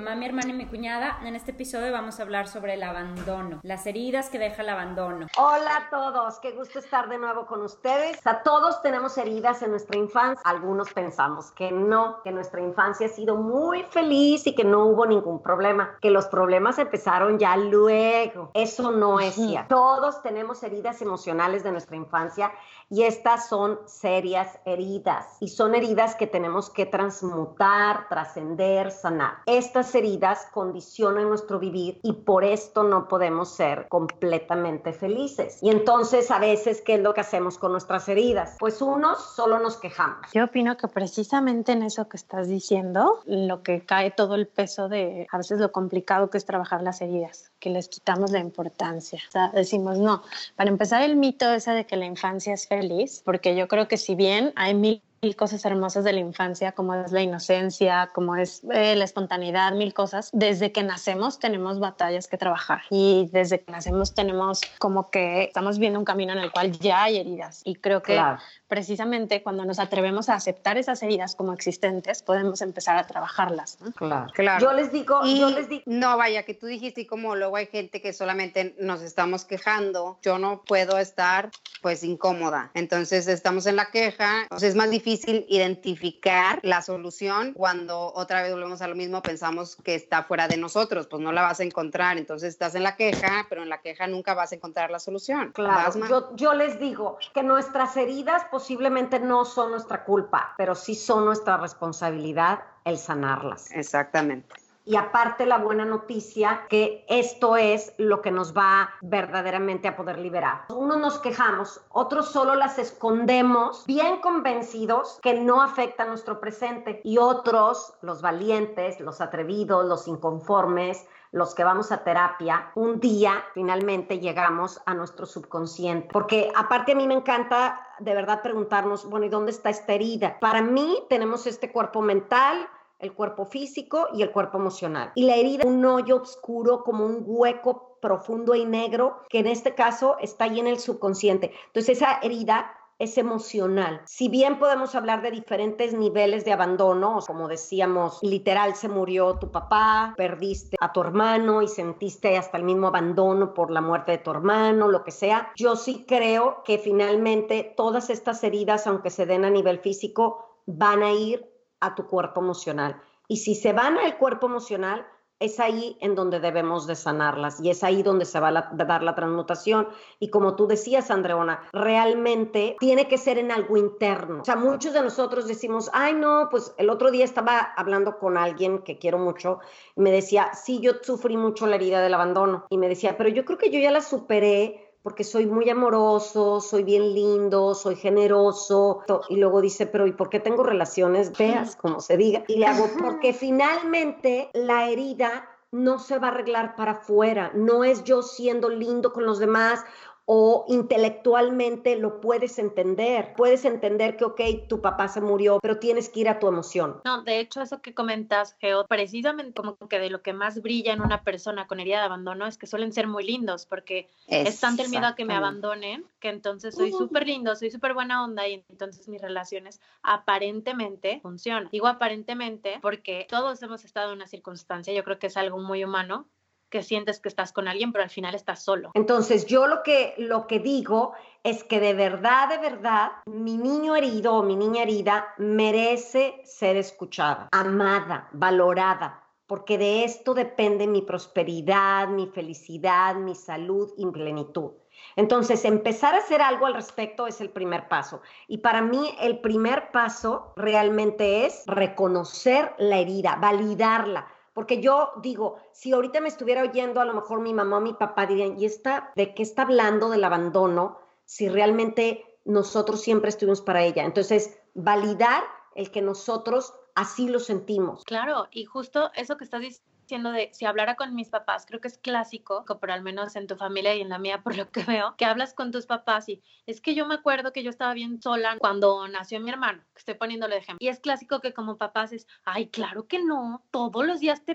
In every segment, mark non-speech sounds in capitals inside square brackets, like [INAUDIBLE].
mamá, mi hermana mi cuñada. En este episodio vamos a hablar sobre el abandono, las heridas que deja el abandono. Hola a todos, qué gusto estar de nuevo con ustedes. A todos tenemos heridas en nuestra infancia. Algunos pensamos que no, que nuestra infancia ha sido muy feliz y que no hubo ningún problema, que los problemas empezaron ya luego. Eso no es cierto. Todos tenemos heridas emocionales de nuestra infancia y estas son serias heridas y son heridas que tenemos que transmutar, trascender, sanar. Estas heridas condicionan nuestro vivir y por esto no podemos ser completamente felices. Y entonces a veces, ¿qué es lo que hacemos con nuestras heridas? Pues unos solo nos quejamos. Yo opino que precisamente en eso que estás diciendo, lo que cae todo el peso de a veces lo complicado que es trabajar las heridas que les quitamos la importancia. O sea, decimos, no, para empezar el mito ese de que la infancia es feliz, porque yo creo que si bien hay mil cosas hermosas de la infancia, como es la inocencia, como es eh, la espontaneidad, mil cosas. Desde que nacemos tenemos batallas que trabajar y desde que nacemos tenemos como que estamos viendo un camino en el cual ya hay heridas. Y creo que precisamente cuando nos atrevemos a aceptar esas heridas como existentes, podemos empezar a trabajarlas. Claro. claro. Yo les digo, yo les digo. No, vaya, que tú dijiste y como luego hay gente que solamente nos estamos quejando, yo no puedo estar pues incómoda. Entonces estamos en la queja, pues, es más difícil identificar la solución cuando otra vez volvemos a lo mismo, pensamos que está fuera de nosotros, pues no la vas a encontrar. Entonces estás en la queja, pero en la queja nunca vas a encontrar la solución. Claro, yo, yo les digo que nuestras heridas posiblemente no son nuestra culpa, pero sí son nuestra responsabilidad el sanarlas. Exactamente. Y aparte la buena noticia que esto es lo que nos va verdaderamente a poder liberar. Unos nos quejamos, otros solo las escondemos bien convencidos que no afecta nuestro presente y otros, los valientes, los atrevidos, los inconformes, los que vamos a terapia, un día finalmente llegamos a nuestro subconsciente. Porque aparte a mí me encanta de verdad preguntarnos, bueno, ¿y dónde está esta herida? Para mí tenemos este cuerpo mental, el cuerpo físico y el cuerpo emocional. Y la herida, un hoyo oscuro, como un hueco profundo y negro, que en este caso está ahí en el subconsciente. Entonces esa herida es emocional. Si bien podemos hablar de diferentes niveles de abandono, como decíamos, literal se murió tu papá, perdiste a tu hermano y sentiste hasta el mismo abandono por la muerte de tu hermano, lo que sea, yo sí creo que finalmente todas estas heridas, aunque se den a nivel físico, van a ir a tu cuerpo emocional. Y si se van al cuerpo emocional, es ahí en donde debemos de sanarlas y es ahí donde se va a dar la transmutación. Y como tú decías, Andreona, realmente tiene que ser en algo interno. O sea, muchos de nosotros decimos, ay, no, pues el otro día estaba hablando con alguien que quiero mucho y me decía, sí, yo sufrí mucho la herida del abandono. Y me decía, pero yo creo que yo ya la superé porque soy muy amoroso, soy bien lindo, soy generoso. Y luego dice, pero ¿y por qué tengo relaciones feas, como se diga? Y le hago, porque finalmente la herida no se va a arreglar para afuera, no es yo siendo lindo con los demás o intelectualmente lo puedes entender. Puedes entender que, ok, tu papá se murió, pero tienes que ir a tu emoción. No, de hecho, eso que comentas, Geo, precisamente como que de lo que más brilla en una persona con herida de abandono es que suelen ser muy lindos, porque es tanto el miedo a que me abandonen que entonces soy súper lindo, soy súper buena onda y entonces mis relaciones aparentemente funcionan. Digo aparentemente porque todos hemos estado en una circunstancia, yo creo que es algo muy humano, que sientes que estás con alguien, pero al final estás solo. Entonces, yo lo que, lo que digo es que de verdad, de verdad, mi niño herido o mi niña herida merece ser escuchada, amada, valorada, porque de esto depende mi prosperidad, mi felicidad, mi salud y plenitud. Entonces, empezar a hacer algo al respecto es el primer paso. Y para mí, el primer paso realmente es reconocer la herida, validarla, porque yo digo, si ahorita me estuviera oyendo, a lo mejor mi mamá o mi papá dirían, ¿y esta de qué está hablando del abandono? Si realmente nosotros siempre estuvimos para ella. Entonces, validar el que nosotros así lo sentimos. Claro, y justo eso que estás diciendo siendo de si hablara con mis papás, creo que es clásico, pero al menos en tu familia y en la mía, [LAUGHS] por lo que veo, que hablas con tus papás y es que yo me acuerdo que yo estaba bien sola cuando nació mi hermano, que estoy poniéndole de ejemplo. Y es clásico que como papás es, ay, claro que no, todos los días te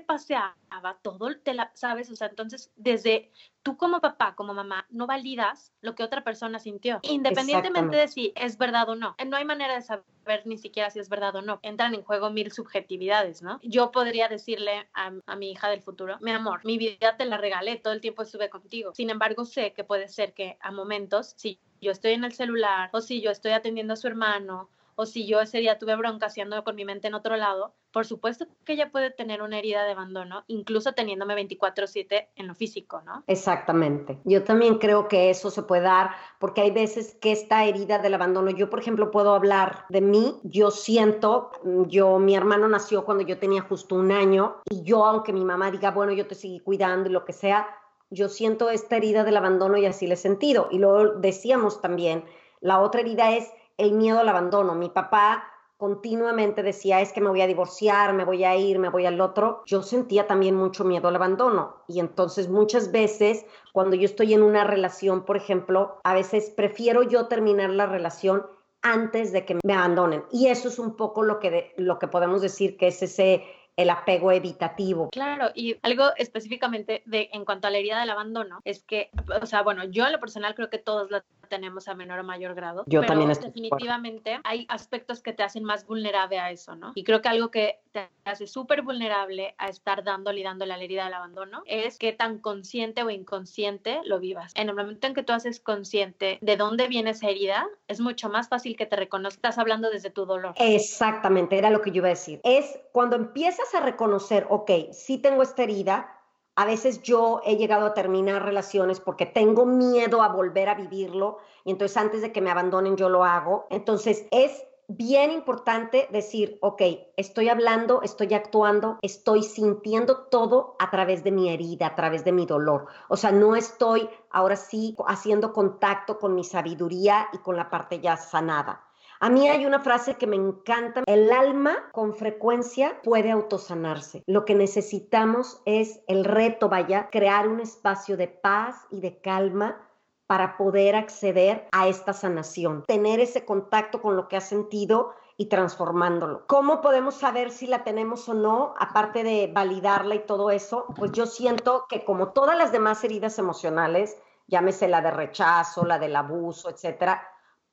todo te la, ¿sabes? O sea, entonces desde tú como papá, como mamá, no validas lo que otra persona sintió, independientemente de si es verdad o no. No hay manera de saber saber ni siquiera si es verdad o no. Entran en juego mil subjetividades, ¿no? Yo podría decirle a, a mi hija del futuro, mi amor, mi vida te la regalé, todo el tiempo estuve contigo. Sin embargo, sé que puede ser que a momentos, si yo estoy en el celular o si yo estoy atendiendo a su hermano o si yo ese día tuve bronca haciendo con mi mente en otro lado, por supuesto que ella puede tener una herida de abandono, incluso teniéndome 24/7 en lo físico, ¿no? Exactamente. Yo también creo que eso se puede dar porque hay veces que esta herida del abandono, yo por ejemplo puedo hablar de mí, yo siento, yo, mi hermano nació cuando yo tenía justo un año y yo, aunque mi mamá diga, bueno, yo te seguí cuidando y lo que sea, yo siento esta herida del abandono y así le he sentido. Y luego decíamos también, la otra herida es el miedo al abandono. Mi papá continuamente decía, es que me voy a divorciar, me voy a ir, me voy al otro. Yo sentía también mucho miedo al abandono. Y entonces muchas veces, cuando yo estoy en una relación, por ejemplo, a veces prefiero yo terminar la relación antes de que me abandonen. Y eso es un poco lo que, lo que podemos decir que es ese el apego evitativo. Claro, y algo específicamente de en cuanto a la herida del abandono es que, o sea, bueno, yo en lo personal creo que todos la tenemos a menor o mayor grado. Yo pero también estoy definitivamente hay aspectos que te hacen más vulnerable a eso, ¿no? Y creo que algo que te hace súper vulnerable a estar dándole y dándole a la herida del abandono es qué tan consciente o inconsciente lo vivas. En el momento en que tú haces consciente de dónde viene esa herida, es mucho más fácil que te reconozcas hablando desde tu dolor. Exactamente, era lo que yo iba a decir. Es cuando empiezas a reconocer, ok, sí tengo esta herida, a veces yo he llegado a terminar relaciones porque tengo miedo a volver a vivirlo y entonces antes de que me abandonen yo lo hago. Entonces es bien importante decir, ok, estoy hablando, estoy actuando, estoy sintiendo todo a través de mi herida, a través de mi dolor. O sea, no estoy ahora sí haciendo contacto con mi sabiduría y con la parte ya sanada. A mí hay una frase que me encanta. El alma con frecuencia puede autosanarse. Lo que necesitamos es el reto, vaya, crear un espacio de paz y de calma para poder acceder a esta sanación, tener ese contacto con lo que has sentido y transformándolo. ¿Cómo podemos saber si la tenemos o no, aparte de validarla y todo eso? Pues yo siento que como todas las demás heridas emocionales, llámese la de rechazo, la del abuso, etcétera,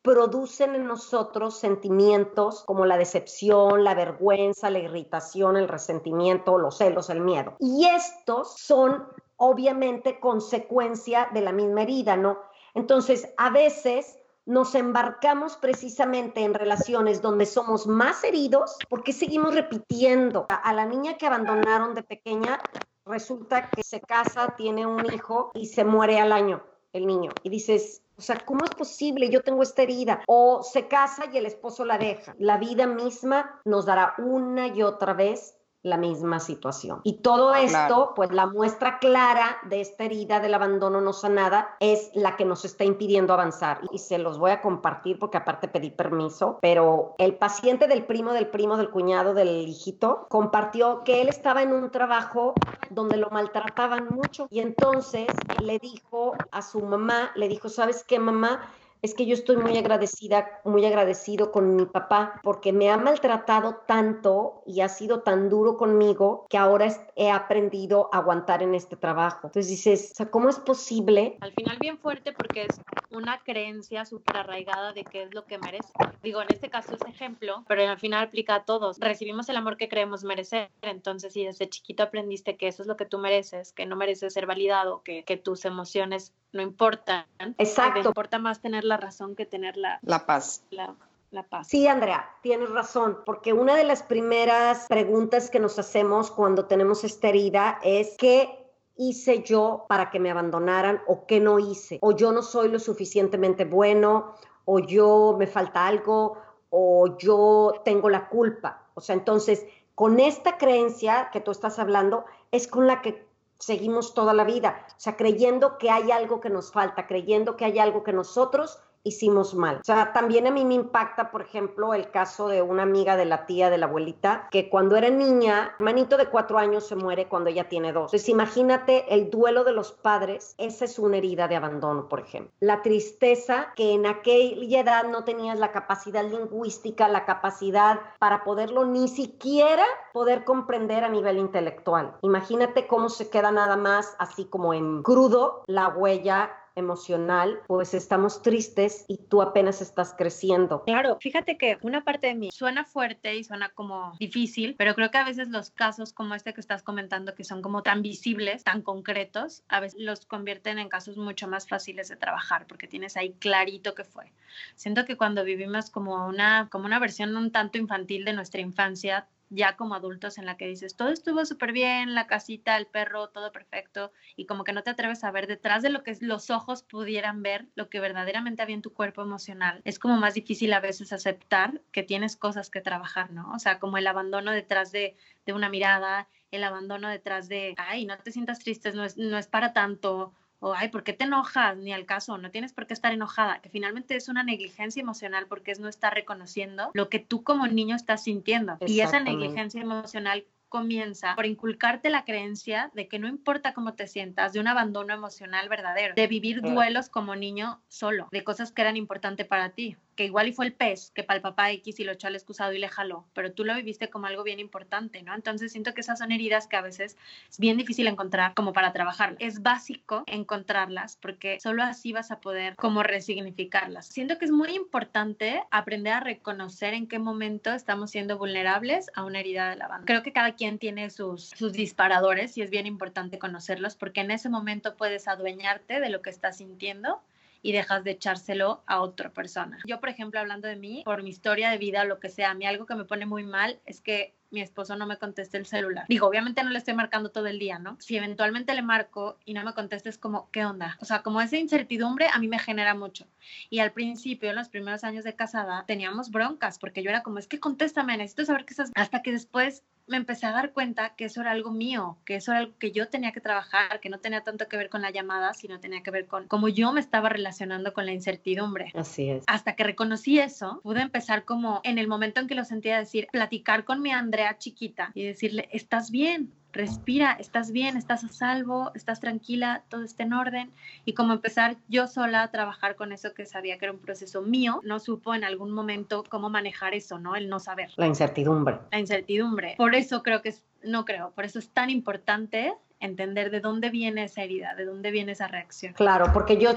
producen en nosotros sentimientos como la decepción, la vergüenza, la irritación, el resentimiento, los celos, el miedo. Y estos son obviamente consecuencia de la misma herida, ¿no? Entonces, a veces nos embarcamos precisamente en relaciones donde somos más heridos porque seguimos repitiendo. A, la niña que abandonaron de pequeña, resulta que se casa, tiene un hijo y se muere al año el niño. Y dices, o sea, ¿cómo es posible? Yo tengo esta herida. O se casa y el esposo la deja. La vida misma nos dará una y otra vez la misma situación. Y todo ah, esto, pues la muestra clara de esta herida del abandono no sanada es la que nos está impidiendo avanzar. Y se los voy a compartir porque aparte pedí permiso, pero el paciente del primo, del primo, del cuñado, del hijito, compartió que él estaba en un trabajo donde lo maltrataban mucho y entonces le dijo a su mamá, le dijo, ¿sabes qué mamá? Es que yo estoy muy agradecida, muy agradecido con mi papá porque me ha maltratado tanto y ha sido tan duro conmigo que ahora he aprendido a aguantar en este trabajo. Entonces dices, o ¿cómo es posible? Al final bien fuerte porque es una creencia súper arraigada de qué es lo que merece. Digo, en este caso es ejemplo, pero al final aplica a todos. Recibimos el amor que creemos merecer. Entonces, si desde chiquito aprendiste que eso es lo que tú mereces, que no mereces ser validado, que, que tus emociones no importan. Exacto. importa más tener la razón que tener la, la paz. La, la paz. Sí, Andrea, tienes razón, porque una de las primeras preguntas que nos hacemos cuando tenemos esta herida es ¿qué hice yo para que me abandonaran o qué no hice? O yo no soy lo suficientemente bueno, o yo me falta algo, o yo tengo la culpa. O sea, entonces, con esta creencia que tú estás hablando, es con la que seguimos toda la vida, o sea, creyendo que hay algo que nos falta, creyendo que hay algo que nosotros hicimos mal. O sea, también a mí me impacta, por ejemplo, el caso de una amiga de la tía, de la abuelita, que cuando era niña, manito de cuatro años se muere cuando ella tiene dos. Entonces, imagínate el duelo de los padres, esa es una herida de abandono, por ejemplo. La tristeza que en aquella edad no tenías la capacidad lingüística, la capacidad para poderlo ni siquiera poder comprender a nivel intelectual. Imagínate cómo se queda nada más así como en crudo la huella emocional, pues estamos tristes y tú apenas estás creciendo. Claro, fíjate que una parte de mí suena fuerte y suena como difícil, pero creo que a veces los casos como este que estás comentando, que son como tan visibles, tan concretos, a veces los convierten en casos mucho más fáciles de trabajar porque tienes ahí clarito que fue. Siento que cuando vivimos como una, como una versión un tanto infantil de nuestra infancia, ya como adultos en la que dices, todo estuvo súper bien, la casita, el perro, todo perfecto, y como que no te atreves a ver detrás de lo que los ojos pudieran ver, lo que verdaderamente había en tu cuerpo emocional. Es como más difícil a veces aceptar que tienes cosas que trabajar, ¿no? O sea, como el abandono detrás de, de una mirada, el abandono detrás de, ay, no te sientas triste, no es, no es para tanto, o ay, ¿por qué te enojas? Ni al caso, no tienes por qué estar enojada, que finalmente es una negligencia emocional porque es no estar reconociendo lo que tú como niño estás sintiendo. Y esa negligencia emocional comienza por inculcarte la creencia de que no importa cómo te sientas, de un abandono emocional verdadero, de vivir duelos como niño solo, de cosas que eran importantes para ti que igual y fue el pez que para el papá X y lo echó al excusado y le jaló, pero tú lo viviste como algo bien importante, ¿no? Entonces siento que esas son heridas que a veces es bien difícil encontrar como para trabajar. Es básico encontrarlas porque solo así vas a poder como resignificarlas. Siento que es muy importante aprender a reconocer en qué momento estamos siendo vulnerables a una herida de la banda. Creo que cada quien tiene sus, sus disparadores y es bien importante conocerlos porque en ese momento puedes adueñarte de lo que estás sintiendo y dejas de echárselo a otra persona. Yo, por ejemplo, hablando de mí, por mi historia de vida, lo que sea, a mí algo que me pone muy mal es que mi esposo no me conteste el celular. Digo, obviamente no le estoy marcando todo el día, ¿no? Si eventualmente le marco y no me contesta, es como, ¿qué onda? O sea, como esa incertidumbre a mí me genera mucho. Y al principio, en los primeros años de casada, teníamos broncas porque yo era como, es que contéstame, necesito saber qué estás... Hasta que después me empecé a dar cuenta que eso era algo mío, que eso era algo que yo tenía que trabajar, que no tenía tanto que ver con la llamada, sino tenía que ver con cómo yo me estaba relacionando con la incertidumbre. Así es. Hasta que reconocí eso, pude empezar como en el momento en que lo sentía decir, platicar con mi Andrea chiquita y decirle, estás bien, respira, estás bien, estás a salvo, estás tranquila, todo está en orden. Y como empezar yo sola a trabajar con eso que sabía que era un proceso mío, no supo en algún momento cómo manejar eso, ¿no? El no saber. La incertidumbre. La incertidumbre. Por eso creo que es, no creo, por eso es tan importante entender de dónde viene esa herida, de dónde viene esa reacción. Claro, porque yo,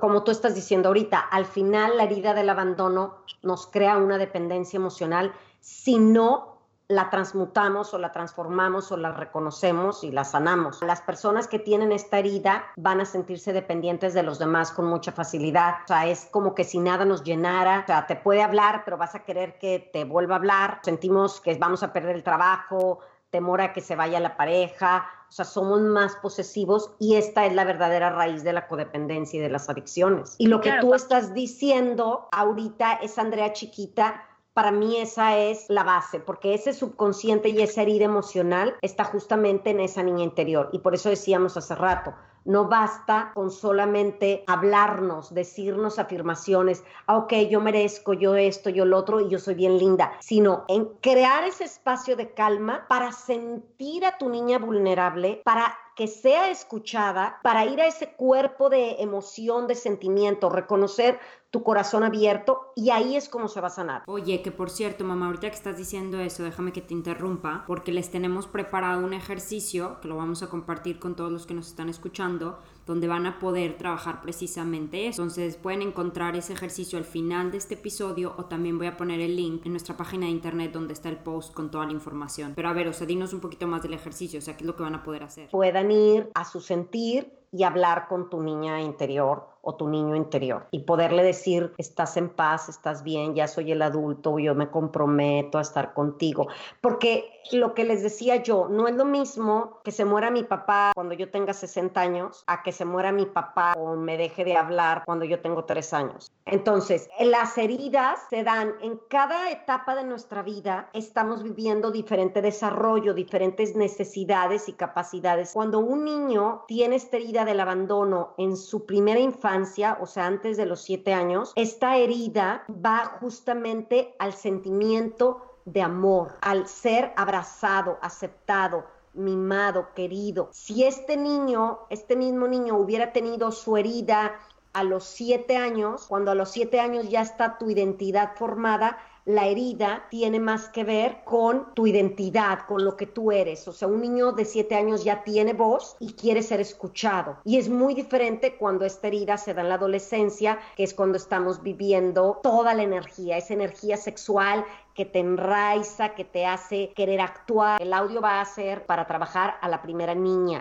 como tú estás diciendo ahorita, al final la herida del abandono nos crea una dependencia emocional si no la transmutamos o la transformamos o la reconocemos y la sanamos. Las personas que tienen esta herida van a sentirse dependientes de los demás con mucha facilidad. O sea, es como que si nada nos llenara. O sea, te puede hablar, pero vas a querer que te vuelva a hablar. Sentimos que vamos a perder el trabajo, temor a que se vaya la pareja. O sea, somos más posesivos y esta es la verdadera raíz de la codependencia y de las adicciones. Y lo que tú estás diciendo ahorita es Andrea chiquita para mí esa es la base, porque ese subconsciente y esa herida emocional está justamente en esa niña interior. Y por eso decíamos hace rato, no basta con solamente hablarnos, decirnos afirmaciones, ah, ok, yo merezco, yo esto, yo lo otro y yo soy bien linda, sino en crear ese espacio de calma para sentir a tu niña vulnerable, para que sea escuchada, para ir a ese cuerpo de emoción, de sentimiento, reconocer tu corazón abierto y ahí es como se va a sanar. Oye, que por cierto, mamá, ahorita que estás diciendo eso, déjame que te interrumpa, porque les tenemos preparado un ejercicio que lo vamos a compartir con todos los que nos están escuchando, donde van a poder trabajar precisamente eso. Entonces pueden encontrar ese ejercicio al final de este episodio o también voy a poner el link en nuestra página de internet donde está el post con toda la información. Pero a ver, o sea, dinos un poquito más del ejercicio, o sea, qué es lo que van a poder hacer. Puedan ir a su sentir y hablar con tu niña interior o tu niño interior y poderle decir, estás en paz, estás bien, ya soy el adulto, yo me comprometo a estar contigo. Porque lo que les decía yo, no es lo mismo que se muera mi papá cuando yo tenga 60 años a que se muera mi papá o me deje de hablar cuando yo tengo 3 años. Entonces, las heridas se dan en cada etapa de nuestra vida, estamos viviendo diferente desarrollo, diferentes necesidades y capacidades. Cuando un niño tiene esta herida del abandono en su primera infancia, o sea, antes de los siete años, esta herida va justamente al sentimiento de amor, al ser abrazado, aceptado, mimado, querido. Si este niño, este mismo niño hubiera tenido su herida a los siete años, cuando a los siete años ya está tu identidad formada, la herida tiene más que ver con tu identidad, con lo que tú eres. O sea, un niño de siete años ya tiene voz y quiere ser escuchado. Y es muy diferente cuando esta herida se da en la adolescencia, que es cuando estamos viviendo toda la energía, esa energía sexual que te enraiza, que te hace querer actuar. El audio va a ser para trabajar a la primera niña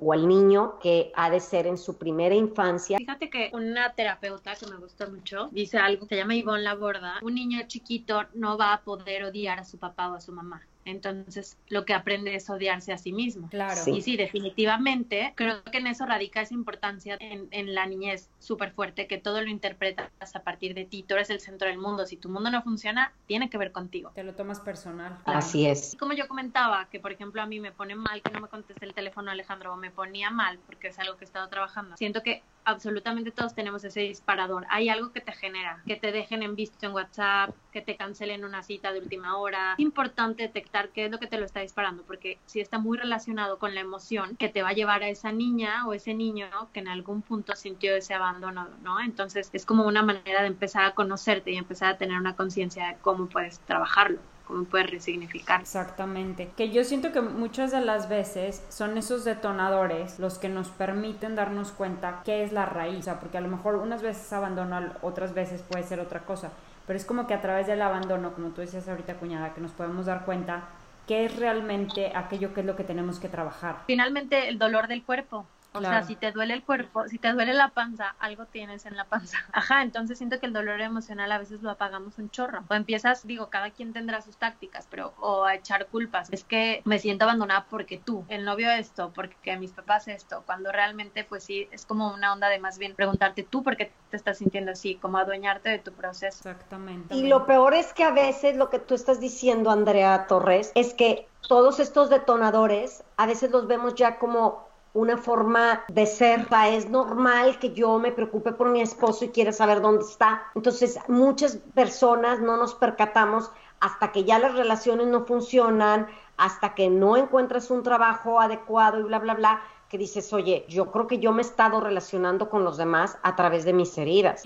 o al niño que ha de ser en su primera infancia. Fíjate que una terapeuta que me gusta mucho dice algo, se llama Ivonne Laborda, un niño chiquito no va a poder odiar a su papá o a su mamá. Entonces, lo que aprende es odiarse a sí mismo. Claro. Y sí, definitivamente, creo que en eso radica esa importancia en, en la niñez súper fuerte, que todo lo interpretas a partir de ti. Tú eres el centro del mundo. Si tu mundo no funciona, tiene que ver contigo. Te lo tomas personal. Así es. Como yo comentaba, que por ejemplo a mí me pone mal que no me conteste el teléfono Alejandro, o me ponía mal porque es algo que he estado trabajando. Siento que absolutamente todos tenemos ese disparador. Hay algo que te genera, que te dejen en visto en WhatsApp, que te cancelen una cita de última hora. Es importante qué es lo que te lo está disparando, porque si está muy relacionado con la emoción que te va a llevar a esa niña o ese niño que en algún punto sintió ese abandono, ¿no? Entonces es como una manera de empezar a conocerte y empezar a tener una conciencia de cómo puedes trabajarlo cómo puedes resignificar. Exactamente. Que yo siento que muchas de las veces son esos detonadores los que nos permiten darnos cuenta qué es la raíz, o porque a lo mejor unas veces abandono, otras veces puede ser otra cosa, pero es como que a través del abandono, como tú decías ahorita, cuñada, que nos podemos dar cuenta qué es realmente aquello que es lo que tenemos que trabajar. Finalmente, el dolor del cuerpo. O sea, si te duele el cuerpo, si te duele la panza, algo tienes en la panza. [LAUGHS] Ajá, entonces siento que el dolor emocional a veces lo apagamos un chorro. O empiezas, digo, cada quien tendrá sus tácticas, pero o a echar culpas. Es que me siento abandonada porque tú, el novio esto, porque mis papás esto, cuando realmente pues sí es como una onda de más bien preguntarte tú por qué te estás sintiendo así, como adueñarte de tu proceso. Exactamente. Y lo peor es que a veces lo que tú estás diciendo, Andrea Torres, es que todos estos detonadores a veces los vemos ya como una forma de ser. Es normal que yo me preocupe por mi esposo y quiera saber dónde está. Entonces, muchas personas no nos percatamos hasta que ya las relaciones no funcionan, hasta que no encuentras un trabajo adecuado y bla, bla, bla, que dices, oye, yo creo que yo me he estado relacionando con los demás a través de mis heridas.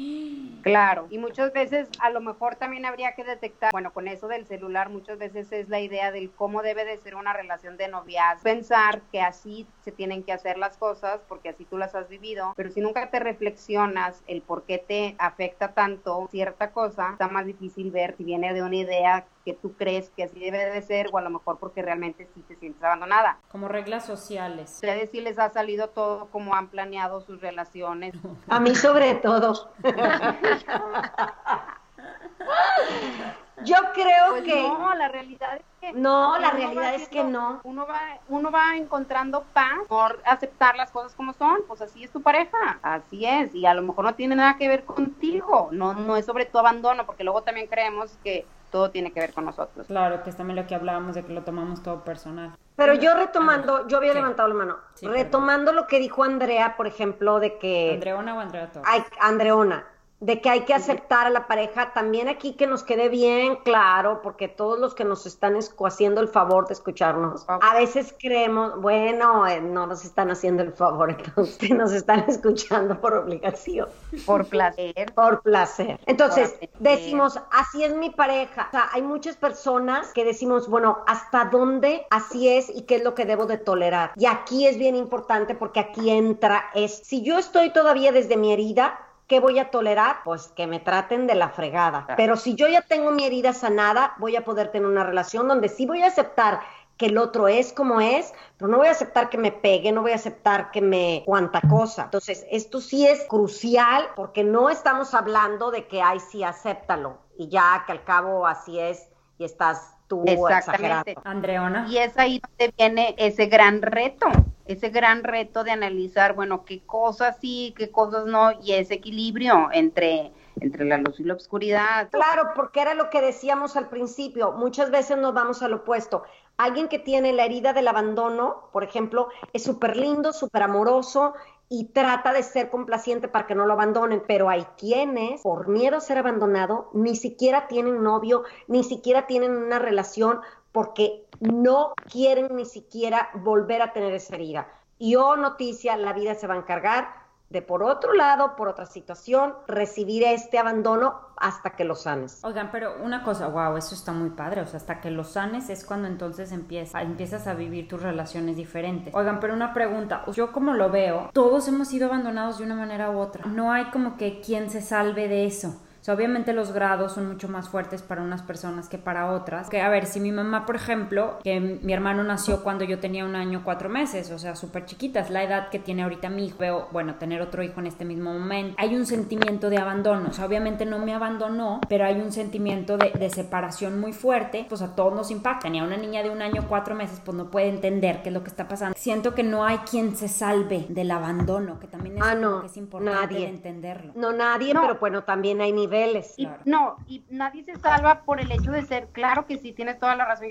Claro, y muchas veces a lo mejor también habría que detectar, bueno, con eso del celular muchas veces es la idea del cómo debe de ser una relación de noviazgo, pensar que así se tienen que hacer las cosas porque así tú las has vivido, pero si nunca te reflexionas el por qué te afecta tanto cierta cosa, está más difícil ver si viene de una idea que tú crees que así debe de ser o a lo mejor porque realmente sí te sientes abandonada. Como reglas sociales. Ustedes sí les ha salido todo como han planeado sus relaciones. [LAUGHS] A mí sobre todo. Yo creo Pues que no, la realidad es que no, la realidad va es que no. Uno va, uno va encontrando paz por aceptar las cosas como son, pues así es tu pareja, así es, y a lo mejor no tiene nada que ver contigo, no, no es sobre tu abandono, porque luego también creemos que todo tiene que ver con nosotros. Claro, que es también lo que hablábamos de que lo tomamos todo personal. Pero yo retomando, yo había levantado la mano, Sí, retomando lo que dijo Andrea, por ejemplo, de que ¿Andreona o Andrea Torres? hay, Andreona, de que hay que aceptar a la pareja, también aquí que nos quede bien claro, porque todos los que nos están haciendo el favor de escucharnos, a veces creemos, bueno, eh, no nos están haciendo el favor, [LAUGHS] entonces nos están escuchando por obligación, Por placer. por placer. Entonces, Por placer. decimos, así es mi pareja. O sea, hay muchas personas que decimos, bueno, ¿hasta dónde así es y qué es lo que debo de tolerar? Y aquí es bien importante porque aquí entra es, si yo estoy todavía desde mi herida, ¿Qué voy a tolerar? Pues que me traten de la fregada. Pero si yo ya tengo mi herida sanada, voy a poder tener una relación donde sí voy a aceptar que el otro es como es, pero no voy a aceptar que me pegue, no voy a aceptar que me cuanta cosa. Entonces, esto sí es crucial porque no estamos hablando de que, ay, sí, acéptalo y ya que al cabo así es y estás tú Exactamente. exagerando. Andreona. Y es ahí donde viene ese gran reto, ese gran reto de analizar, bueno, qué cosas sí, qué cosas no, y ese equilibrio entre, entre la luz y la oscuridad. Claro, porque era lo que decíamos al principio. Muchas veces nos vamos al opuesto. Alguien que tiene la herida del abandono, por ejemplo, es súper lindo, súper amoroso y trata de ser complaciente para que no lo abandonen, pero hay quienes, por miedo a ser abandonado, ni siquiera tienen novio, ni siquiera tienen una relación porque no quieren ni siquiera volver a tener esa herida. Y oh noticia, la vida se va a encargar de por otro lado, por otra situación, recibir este abandono hasta que lo sanes. Oigan, pero una cosa, wow, eso está muy padre, o sea, hasta que lo sanes es cuando entonces empieza, empiezas a vivir tus relaciones diferentes. Oigan, pero una pregunta, yo como lo veo, todos hemos sido abandonados de una manera u otra. No hay como que quien se salve de eso obviamente los grados son mucho más fuertes para unas personas que para otras. Que a ver, si mi mamá, por ejemplo, que mi hermano nació cuando yo tenía un año, cuatro meses, o sea, súper chiquita, es la edad que tiene ahorita mi hijo, veo, bueno, tener otro hijo en este mismo momento, hay un sentimiento de abandono, o sea, obviamente no me abandonó, pero hay un sentimiento de, de separación muy fuerte, pues a todos nos impacta, ni a una niña de un año, cuatro meses, pues no puede entender qué es lo que está pasando. Siento que no hay quien se salve del abandono, que también es, ah, no, que es importante entenderlo. No, nadie, pero bueno, también hay niveles no, y nadie se salva por el hecho de ser, claro que sí, tienes toda la razón,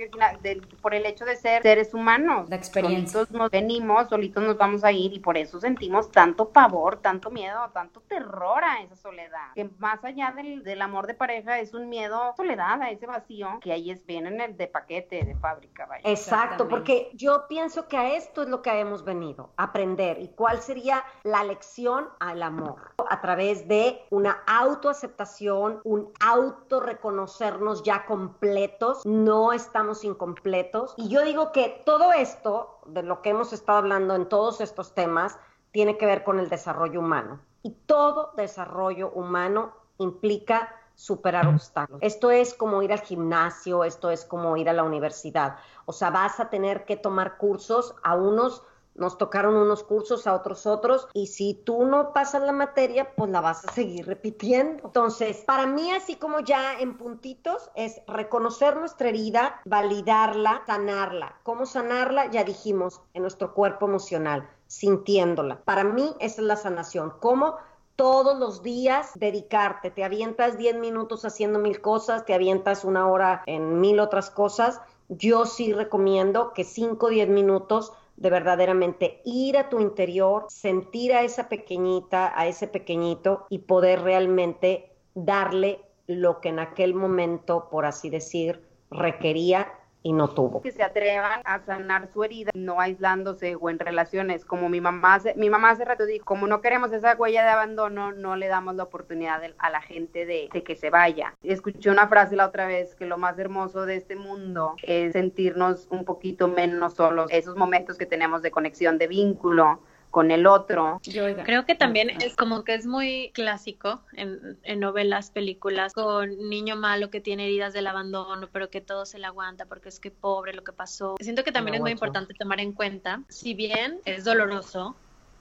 por el hecho de ser seres humanos. La experiencia. Solitos nos venimos, solitos nos vamos a ir y por eso sentimos tanto pavor, tanto miedo, tanto terror a esa soledad. Que más allá del, del amor de pareja es un miedo a soledad, a ese vacío que ahí es bien en el de paquete, de fábrica. Vaya. Exacto, porque yo pienso que a esto es lo que hemos venido, aprender. ¿Y cuál sería la lección al amor? A través de una autoaceptación un auto reconocernos ya completos, no estamos incompletos. Y yo digo que todo esto, de lo que hemos estado hablando en todos estos temas, tiene que ver con el desarrollo humano. Y todo desarrollo humano implica superar obstáculos. Esto es como ir al gimnasio, esto es como ir a la universidad. O sea, vas a tener que tomar cursos a unos nos tocaron unos cursos, a otros otros, y si tú no pasas la materia, pues la vas a seguir repitiendo. Entonces, para mí, así como ya en puntitos, es reconocer nuestra herida, validarla, sanarla. ¿Cómo sanarla? Ya dijimos, en nuestro cuerpo emocional, sintiéndola. Para mí, esa es la sanación. ¿Cómo? todos los días dedicarte. Te avientas 10 minutos haciendo mil cosas, te avientas una hora en mil otras cosas. Yo sí recomiendo que 5 o 10 minutos de verdaderamente ir a tu interior, sentir a esa pequeñita, a ese pequeñito y poder realmente darle lo que en aquel momento, por así decir, requería y no tuvo. Que se atrevan a sanar su herida, no aislándose o en relaciones, como mi mamá, mi mamá hace rato dijo, como no queremos esa huella de abandono, no le damos la oportunidad a la gente de, de, que se vaya. Escuché una frase la otra vez que lo más hermoso de este mundo es sentirnos un poquito menos solos, esos momentos que tenemos de conexión, de vínculo, con el otro. Creo que también es como que es muy clásico en, novelas, películas, con niño malo que tiene heridas del abandono, pero que todo se le aguanta porque es que pobre lo que pasó. Siento que también es muy importante tomar en cuenta, si bien es doloroso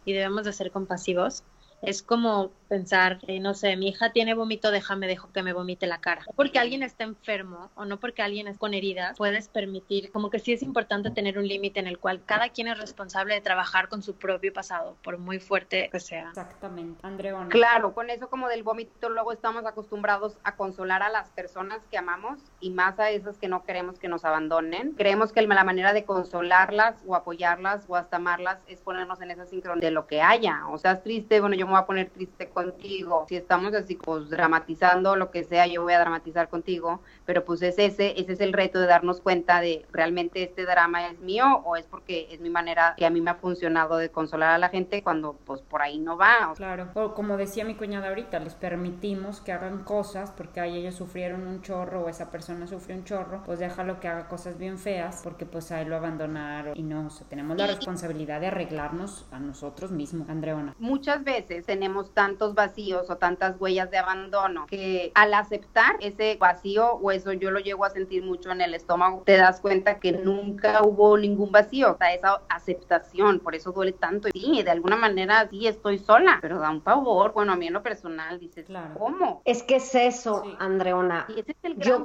y debemos de ser compasivos, es como pensar, eh, no sé, mi hija tiene vómito, déjame, dejo que me vomite la cara. No porque alguien está enfermo o no porque alguien es con heridas, puedes permitir, como que sí es importante tener un límite en el cual cada quien es responsable de trabajar con su propio pasado, por muy fuerte que sea. Exactamente. Andrea. Claro, con eso como del vómito, luego estamos acostumbrados a consolar a las personas que amamos y más a esas que no queremos que nos abandonen. Creemos que la manera de consolarlas o apoyarlas o hasta amarlas es ponernos en esa sincronía de lo que haya. O sea, es triste, bueno, yo me voy a poner triste con contigo. Si estamos así, pues dramatizando lo que sea, yo voy a dramatizar contigo, pero pues es ese, ese es el reto de darnos cuenta de realmente este drama es mío o es porque es mi manera que a mí me ha funcionado de consolar a la gente cuando pues por ahí no va. Claro, o como decía mi cuñada ahorita, les permitimos que hagan cosas porque ahí ellos sufrieron un chorro o esa persona sufrió un chorro, pues déjalo que haga cosas bien feas porque pues ahí lo abandonaron y no, o sea, tenemos la responsabilidad de arreglarnos a nosotros mismos, Andreona. Muchas veces tenemos tantos vacíos o tantas huellas de abandono que al aceptar ese vacío o eso yo lo llego a sentir mucho en el estómago, te das cuenta que nunca hubo ningún vacío, o sea, esa aceptación, por eso duele tanto. Sí, de alguna manera sí estoy sola, pero da un pavor, bueno, a mí en lo personal dices, claro. ¿cómo? Es que es eso, Andreona. yo,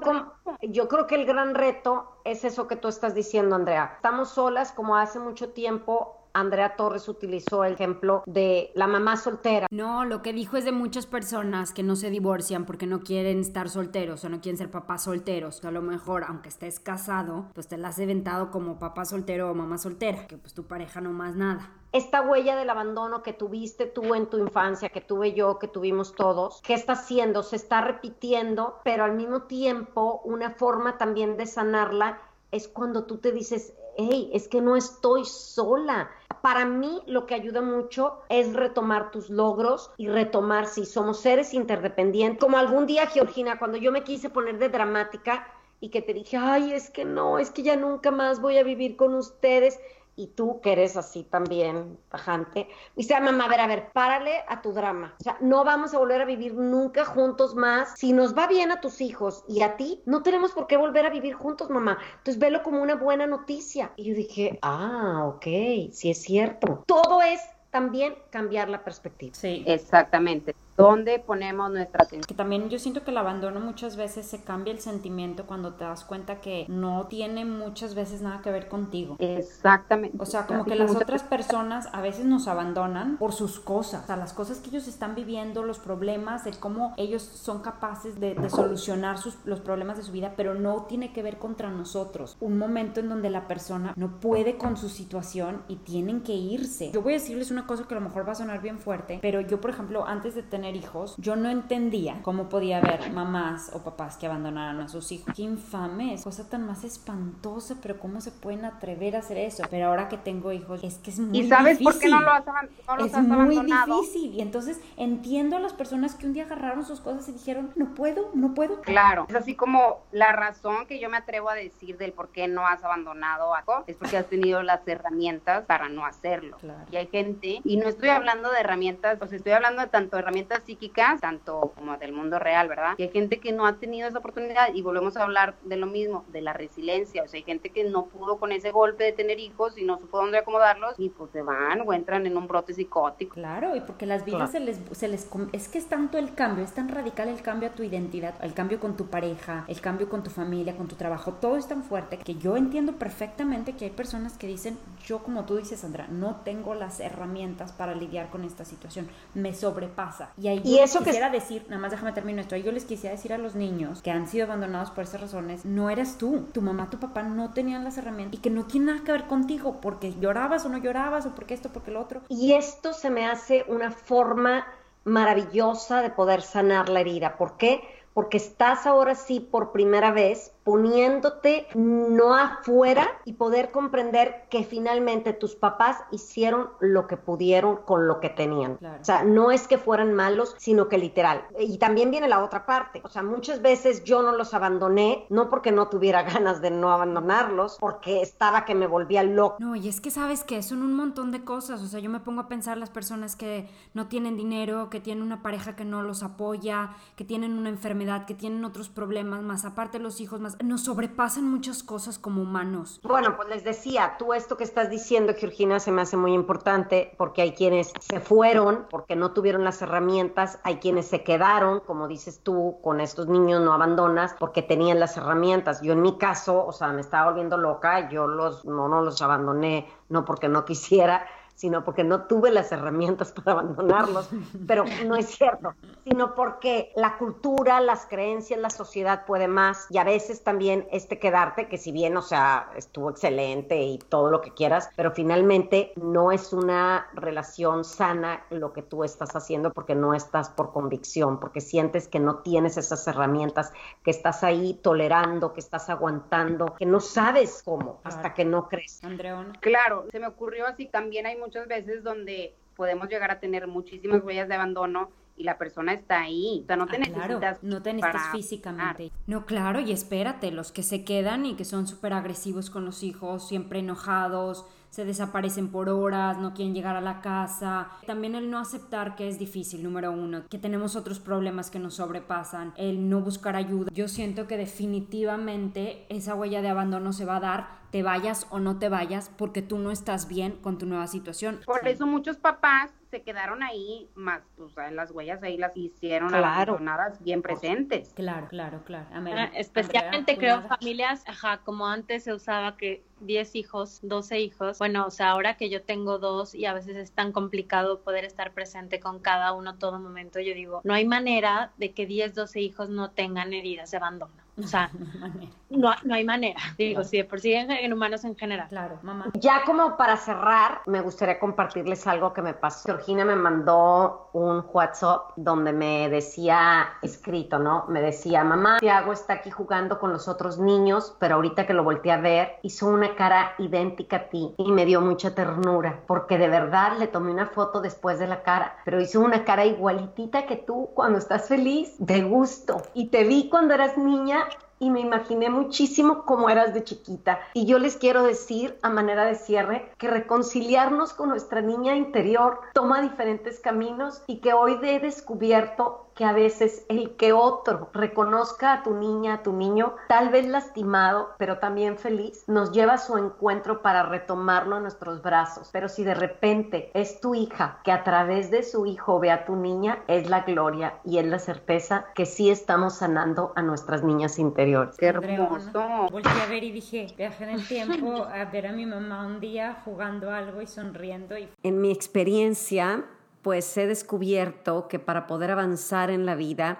yo creo que el gran reto es eso que tú estás diciendo, Andrea. Estamos solas como hace mucho tiempo Andrea Torres utilizó el ejemplo de la mamá soltera. No, lo que dijo es de muchas personas que no se divorcian porque no quieren estar solteros o no quieren ser papás solteros. a lo mejor, aunque estés casado, pues te la has inventado como papá soltero o mamá soltera, que pues tu pareja no más nada esta huella del abandono que tuviste tú en tu infancia, que tuve yo, que tuvimos todos, ¿qué está haciendo? Se está repitiendo, pero al mismo tiempo una forma también de sanarla es cuando tú te dices, hey, es que no estoy sola. Para mí lo que ayuda mucho es retomar tus logros y retomar si somos seres interdependientes. Como algún día, Georgina, cuando yo me quise poner de dramática y que te dije, ay, es que no, es que ya nunca más voy a vivir con ustedes y tú que eres así también, tajante, dice, ah, mamá, a ver, a ver, párale a tu drama. O sea, no vamos a volver a vivir nunca juntos más. Si nos va bien a tus hijos y a ti, no tenemos por qué volver a vivir juntos, mamá. Entonces, velo como una buena noticia. Y yo dije, ah, ok, sí es cierto. Todo es también cambiar la perspectiva. Sí, exactamente. ¿Dónde ponemos nuestra atención? Que también yo siento que el abandono muchas veces se cambia el sentimiento cuando te das cuenta que no tiene muchas veces nada que ver contigo. Exactamente. O sea, como que las otras personas a veces nos abandonan por sus cosas, o sea, las cosas que ellos están viviendo, los problemas, de cómo ellos son capaces de, solucionar sus, los problemas de su vida, pero no tiene que ver contra nosotros. Un momento en donde la persona no puede con su situación y tienen que irse. Yo voy a decirles una cosa que a lo mejor va a sonar bien fuerte, pero yo, por ejemplo, antes de tener hijos, yo no entendía cómo podía haber mamás o papás que abandonaran a sus hijos. Qué infame, es cosa tan más espantosa, pero cómo se pueden atrever a hacer eso. Pero ahora que tengo hijos, es que es muy difícil. ¿Y sabes por qué no lo has, no es muy difícil. Y entonces entiendo a las personas que un día agarraron sus cosas y dijeron, no puedo, no puedo. Claro, es así como la razón que yo me atrevo a decir del por qué no has abandonado algo, es porque has tenido las herramientas para no hacerlo. Y hay gente, y no estoy hablando de herramientas, pues estoy hablando de tanto herramientas psíquicas, tanto como del mundo real, ¿verdad? Y hay gente que no ha tenido esa oportunidad y volvemos a hablar de lo mismo, de la resiliencia, o sea, hay gente que no pudo con ese golpe de tener hijos y no supo dónde acomodarlos y pues se van o entran en un brote psicótico. Claro, y porque las vidas se, les, se les... Es que es tanto el cambio, es tan radical el cambio a tu identidad, el cambio con tu pareja, el cambio con tu familia, con tu trabajo, todo es tan fuerte que yo entiendo perfectamente que hay personas que dicen, yo como tú dices, Sandra, no tengo las herramientas para lidiar con esta situación, me sobrepasa. Y y eso quisiera decir, nada más déjame terminar esto, ahí yo les quisiera decir a los niños que han sido abandonados por esas razones, no eres tú, tu mamá, tu papá no tenían las herramientas y que no tiene nada que ver contigo, porque llorabas o no llorabas, o porque esto, porque lo otro. Y esto se me hace una forma maravillosa de poder sanar la herida. ¿Por qué? Porque estás ahora sí por primera vez poniéndote no afuera y poder comprender que finalmente tus papás hicieron lo que pudieron con lo que tenían. O sea, no es que fueran malos, sino que literal. Y también viene la otra parte. O sea, muchas veces yo no los abandoné, no porque no tuviera [LAUGHS] ganas de no abandonarlos, porque estaba que me volvía loco. No, y es que sabes que son un montón de cosas. O sea, yo me pongo a pensar las personas que no tienen dinero, que tienen una pareja que no los apoya, que tienen una enfermedad, que tienen otros problemas, más aparte los hijos, más nos sobrepasan muchas cosas como humanos. Bueno, pues les decía, tú esto que estás diciendo, Georgina, se me hace muy importante porque hay quienes se fueron porque no tuvieron las herramientas, hay quienes se quedaron, como dices tú, con estos niños no abandonas porque tenían las herramientas. Yo en mi caso, o sea, me estaba volviendo loca, yo los no, no los abandoné, no porque no quisiera, sino porque no tuve las herramientas [LAUGHS] para abandonarlos, pero no es cierto, sino porque la cultura, las creencias, la sociedad puede más y a veces también este quedarte, que si bien, o sea, estuvo excelente y todo lo que quieras, pero finalmente no es una relación sana lo que tú estás haciendo porque no estás por convicción, porque sientes que no tienes esas herramientas, que estás ahí tolerando, que estás aguantando, que no sabes cómo hasta que no crees. Andreón. Claro, se me ocurrió así, también hay muchas veces donde podemos llegar a tener muchísimas huellas de abandono y la persona está ahí. O sea, no te ah, necesitas. no te necesitas físicamente. No, claro, y espérate, los que se quedan y que son súper agresivos con los hijos, siempre enojados, se desaparecen por horas, no quieren llegar a la casa. También el no aceptar que es difícil, número uno, que tenemos otros problemas que nos sobrepasan, el no buscar ayuda. Yo siento que definitivamente esa huella de abandono se va a dar te vayas o no te vayas porque tú no estás bien con tu nueva situación. Por eso muchos papás se quedaron ahí, más, o sea, las huellas ahí las hicieron claro. bien presentes. Claro, claro, claro. Especialmente creo familias, ajá, como antes se usaba que 10 hijos, 12 hijos. Bueno, o sea, ahora que yo tengo dos y a veces es tan complicado poder estar presente con cada uno todo momento, yo digo, no hay manera de que 10, 12 hijos no tengan heridas de abandono O sea, [LAUGHS] no, no, hay manera. Digo, si de por sí en, humanos en general. Claro, mamá. Ya como para cerrar, me gustaría compartirles algo que me pasó. Georgina me mandó un WhatsApp donde me decía, escrito, ¿no? Me decía, mamá, Tiago está aquí jugando con los otros niños, pero ahorita que lo volteé a ver, hizo una cara idéntica a ti y me dio mucha ternura, porque de verdad le tomé una foto después de la cara, pero hizo una cara igualitita que tú cuando estás feliz, de gusto. Y te vi cuando eras niña y me imaginé muchísimo cómo eras de chiquita. Y yo les quiero decir, a manera de cierre, que reconciliarnos con nuestra niña interior toma diferentes caminos y que hoy he descubierto que a veces el que otro reconozca a tu niña, a tu niño, tal vez lastimado, pero también feliz, nos lleva a su encuentro para retomarlo en nuestros brazos. Pero si de repente es tu hija que a través de su hijo ve a tu niña, es la gloria y es la certeza que sí estamos sanando a nuestras niñas interiores. Qué hermoso. Volté a ver y dije, viajé en el tiempo a ver a mi mamá un día jugando algo y sonriendo. Y... En mi experiencia, pues he descubierto que para poder avanzar en la vida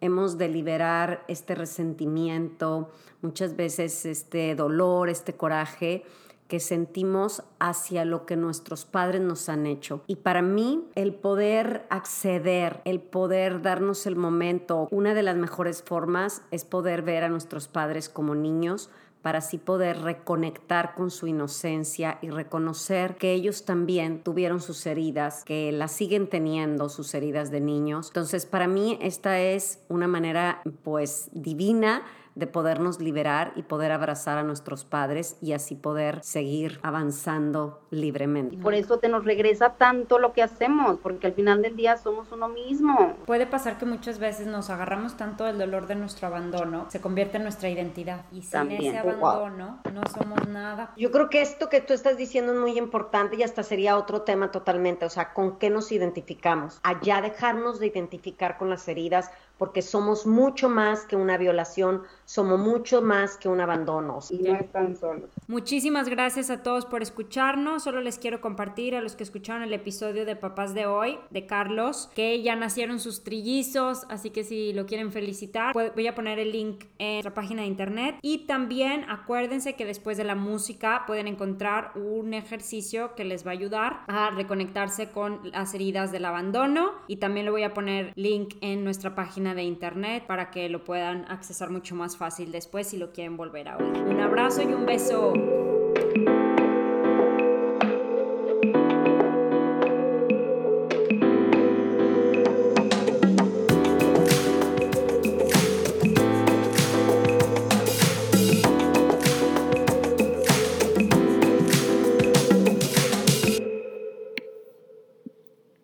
hemos de liberar este resentimiento, muchas veces este dolor, este coraje que sentimos hacia lo que nuestros padres nos han hecho. Y para mí, el poder acceder, el poder darnos el momento, una de las mejores formas es poder ver a nuestros padres como niños, para así poder reconectar con su inocencia y reconocer que ellos también tuvieron sus heridas, que las siguen teniendo sus heridas de niños. Entonces, para mí esta es una manera pues divina de podernos liberar y poder abrazar a nuestros padres y así poder seguir avanzando libremente. Por eso te nos regresa tanto lo que hacemos, porque al final del día somos uno mismo. Puede pasar que muchas veces nos agarramos tanto del dolor de nuestro abandono, se convierte en nuestra identidad y sin ese abandono no somos nada. Yo creo que esto que tú estás diciendo es muy importante y hasta sería otro tema totalmente, o sea, ¿con qué nos identificamos? Allá dejarnos de identificar con las heridas porque somos mucho más que una violación, somos mucho más que un abandono. Y no están solos. Muchísimas gracias a todos por escucharnos. Solo les quiero compartir a los que escucharon el episodio de Papás de hoy, de Carlos, que ya nacieron sus trillizos, así que si lo quieren felicitar, voy a poner el link en nuestra página de internet. Y también acuérdense que después de la música pueden encontrar un ejercicio que les va a ayudar a reconectarse con las heridas del abandono. Y también le voy a poner link en nuestra página de internet para que lo puedan accesar mucho fácil después si lo quieren volver a oír. Un abrazo y un beso.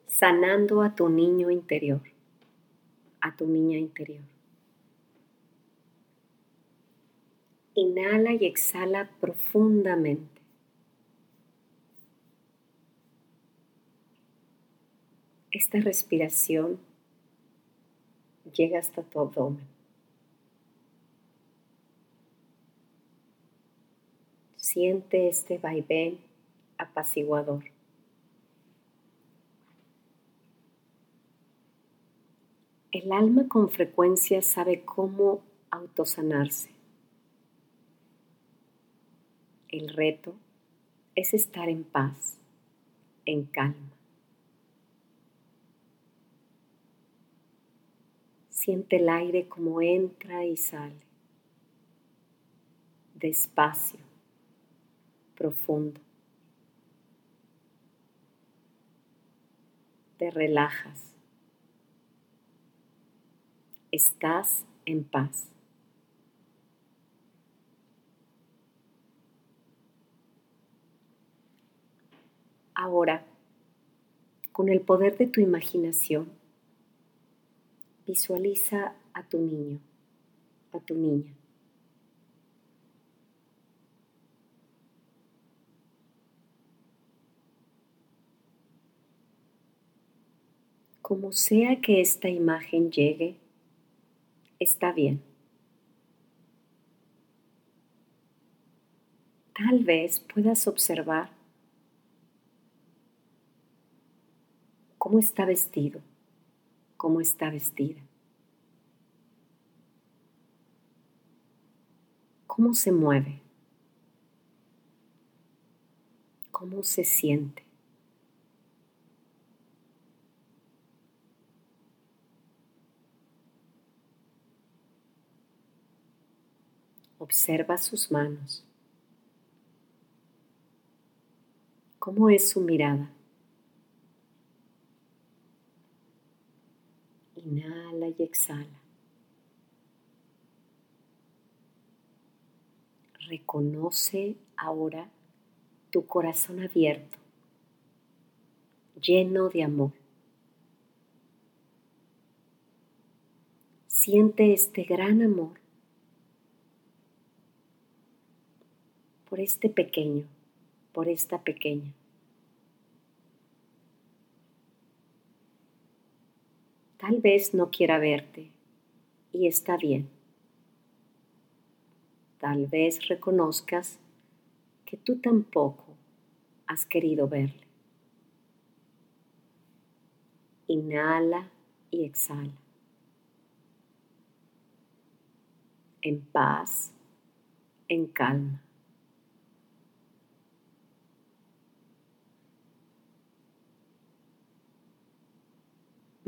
sanando a tu niño interior a tu niña interior. Inhala y exhala profundamente. Esta respiración llega hasta tu abdomen. Siente este vaivén apaciguador. El alma con frecuencia sabe cómo autosanarse. El reto es estar en paz, en calma. Siente el aire como entra y sale, despacio, profundo. Te relajas estás en paz. Ahora, con el poder de tu imaginación, visualiza a tu niño, a tu niña. Como sea que esta imagen llegue, está bien. Tal vez puedas observar cómo está vestido, cómo está vestida. cómo se mueve, cómo se siente. Observa sus manos. ¿Cómo es su mirada? Inhala y exhala. Reconoce ahora tu corazón abierto, lleno de amor. Siente este gran amor por este pequeño, por esta pequeña. Tal vez no quiera verte y está bien. Tal vez reconozcas que tú tampoco has querido verle. Inhala y exhala. En paz, en calma.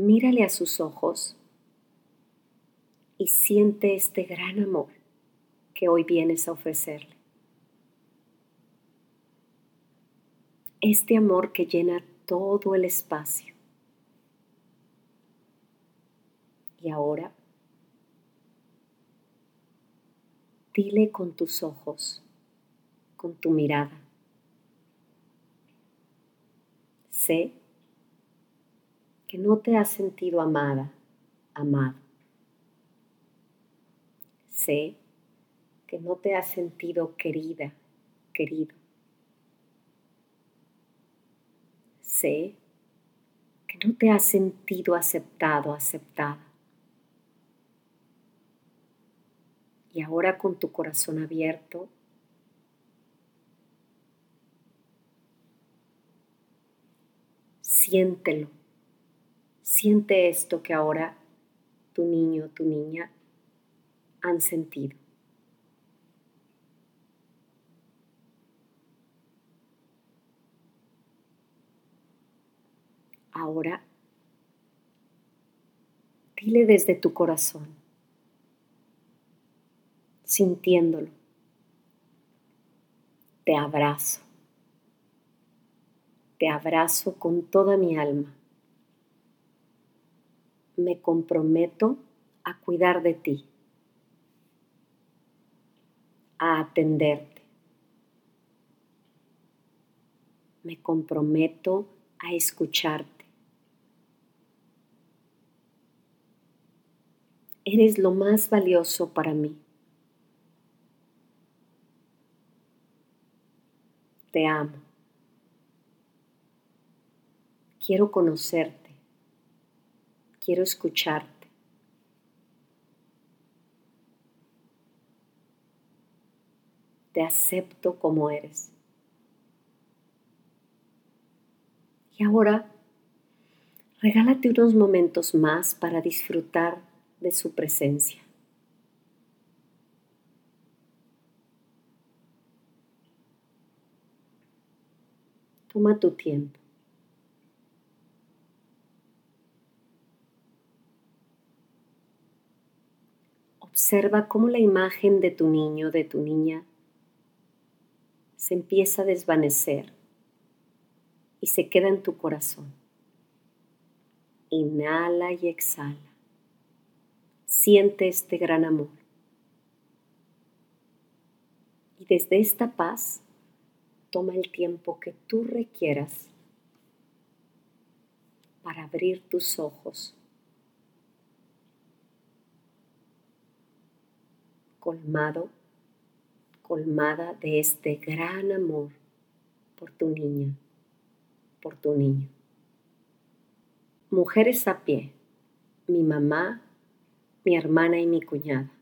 Mírale a sus ojos y siente este gran amor que hoy vienes a ofrecerle. Este amor que llena todo el espacio. Y ahora, dile con tus ojos, con tu mirada. Sé que no te has sentido amada, amado. Sé que no te has sentido querida, querido. Sé que no te has sentido aceptado, aceptada. Y ahora con tu corazón abierto, siéntelo Siente esto que ahora tu niño, tu niña han sentido. Ahora, dile desde tu corazón, sintiéndolo, te abrazo, te abrazo con toda mi alma me comprometo a cuidar de ti, a atenderte. Me comprometo a escucharte. Eres lo más valioso para mí. Te amo. Quiero conocerte quiero escucharte. Te acepto como eres. Y ahora, regálate unos momentos más para disfrutar de su presencia. Toma tu tiempo. Observa cómo la imagen de tu niño, de tu niña, se empieza a desvanecer y se queda en tu corazón. Inhala y exhala. Siente este gran amor. Y desde esta paz, toma el tiempo que tú requieras para abrir tus ojos colmado, colmada de este gran amor por tu niña, por tu niño. Mujeres a pie, mi mamá, mi hermana y mi cuñada.